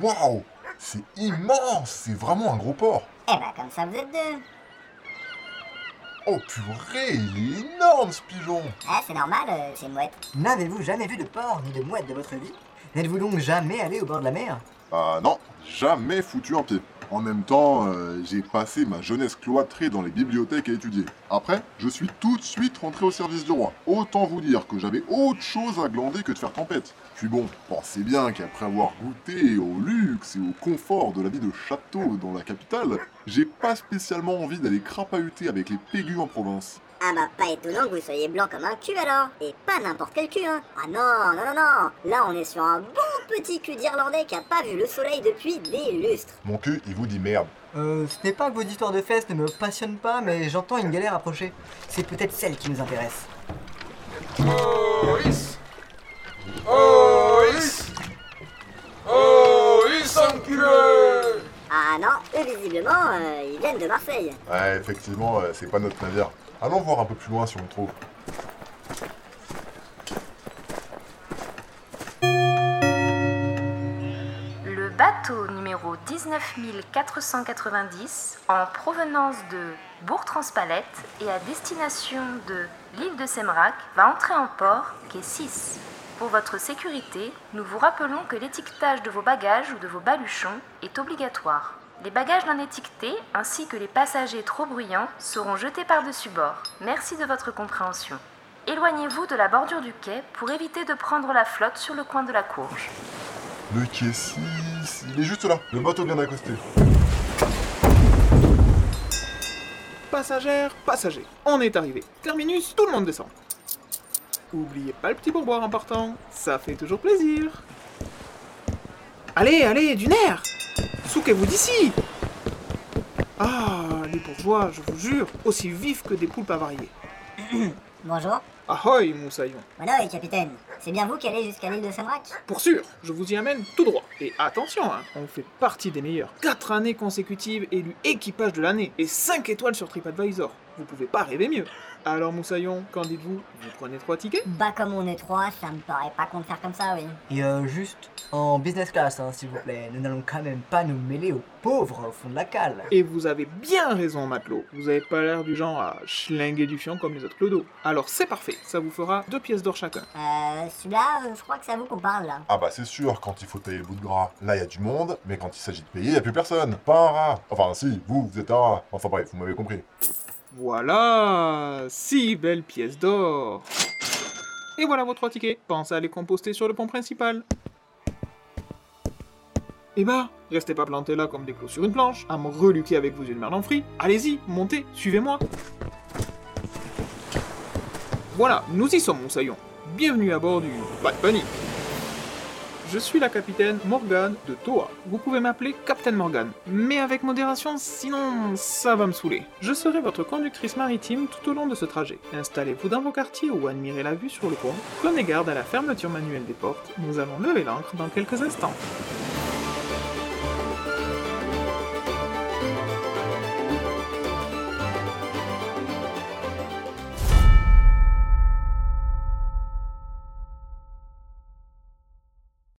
Waouh C'est immense C'est vraiment un gros port Eh bah comme ça vous êtes deux. Oh purée, il est énorme ce pigeon Ah c'est normal, euh, c'est une mouette. N'avez-vous jamais vu de porc ni de mouette de votre vie? N'êtes-vous donc jamais allé au bord de la mer? Ah non, jamais foutu un pied. En même temps, euh, j'ai passé ma jeunesse cloîtrée dans les bibliothèques à étudier. Après, je suis tout de suite rentré au service du roi. Autant vous dire que j'avais autre chose à glander que de faire tempête. Puis bon, pensez bien qu'après avoir goûté au luxe et au confort de la vie de château dans la capitale, j'ai pas spécialement envie d'aller crapahuter avec les pégus en province. Ah bah pas étonnant que vous soyez blanc comme un cul alors. Et pas n'importe quel cul hein. Ah non, non, non, non. Là on est sur un bon petit cul d'Irlandais qui a pas vu le soleil depuis des lustres. Mon cul, il vous dit merde. Euh, ce n'est pas que vos histoires de fesses ne me passionnent pas, mais j'entends une galère approcher. C'est peut-être celle qui nous intéresse. Police Police Police enculé Ah non, eux visiblement, euh, ils viennent de Marseille. Ouais, effectivement, euh, c'est pas notre navire. Allons voir un peu plus loin si on le trouve. Bateau numéro 19490 en provenance de Bourg-Transpalette et à destination de l'île de Semrac va entrer en port quai 6. Pour votre sécurité, nous vous rappelons que l'étiquetage de vos bagages ou de vos baluchons est obligatoire. Les bagages non étiquetés ainsi que les passagers trop bruyants seront jetés par-dessus bord. Merci de votre compréhension. Éloignez-vous de la bordure du quai pour éviter de prendre la flotte sur le coin de la courge. Le quai 6, il est juste là. Le bateau vient d'accoster. Passagères, passagers, on est arrivé. Terminus, tout le monde descend. Oubliez pas le petit pourboire en partant, ça fait toujours plaisir. Allez, allez, du nerf Souquez-vous d'ici Ah, les bourgeois, je vous jure, aussi vifs que des poulpes avariées. Bonjour. Ahoy, moussaillon Voilà, capitaine. C'est bien vous qui allez jusqu'à l'île de Semrac Pour sûr, je vous y amène tout droit. Et attention, hein, on fait partie des meilleurs. 4 années consécutives élu équipage de l'année et 5 étoiles sur TripAdvisor. Vous pouvez pas rêver mieux. Alors Moussaillon, qu'en dites-vous? Vous prenez 3 tickets? Bah comme on est trois, ça me paraît pas qu'on de faire comme ça, oui. Et euh, juste en business class, hein, s'il vous plaît. Nous n'allons quand même pas nous mêler aux pauvres au fond de la cale. Et vous avez bien raison, matelot. Vous avez pas l'air du genre à schlinguer du fion comme les autres clodos. Alors c'est parfait, ça vous fera deux pièces d'or chacun. Euh, celui-là, euh, je crois que c'est à vous qu'on parle là. Ah bah c'est sûr, quand il faut tailler le bout de gras, là il y a du monde, mais quand il s'agit de payer, il y a plus personne. Pas un rat. Enfin si, vous, vous êtes un rat. Enfin bref, vous m'avez compris. Voilà, six belles pièces d'or. Et voilà vos trois tickets. Pensez à les composter sur le pont principal. Et bah, restez pas plantés là comme des clous sur une planche, à me reluquer avec yeux de merde en frit. Allez-y, montez, suivez-moi. Voilà, nous y sommes, Moussaillon. Bienvenue à bord du de panique. Je suis la capitaine Morgane de Toa. Vous pouvez m'appeler Captain Morgane, mais avec modération, sinon ça va me saouler. Je serai votre conductrice maritime tout au long de ce trajet. Installez-vous dans vos quartiers ou admirez la vue sur le pont. Prenez garde à la fermeture manuelle des portes. Nous allons lever l'ancre dans quelques instants.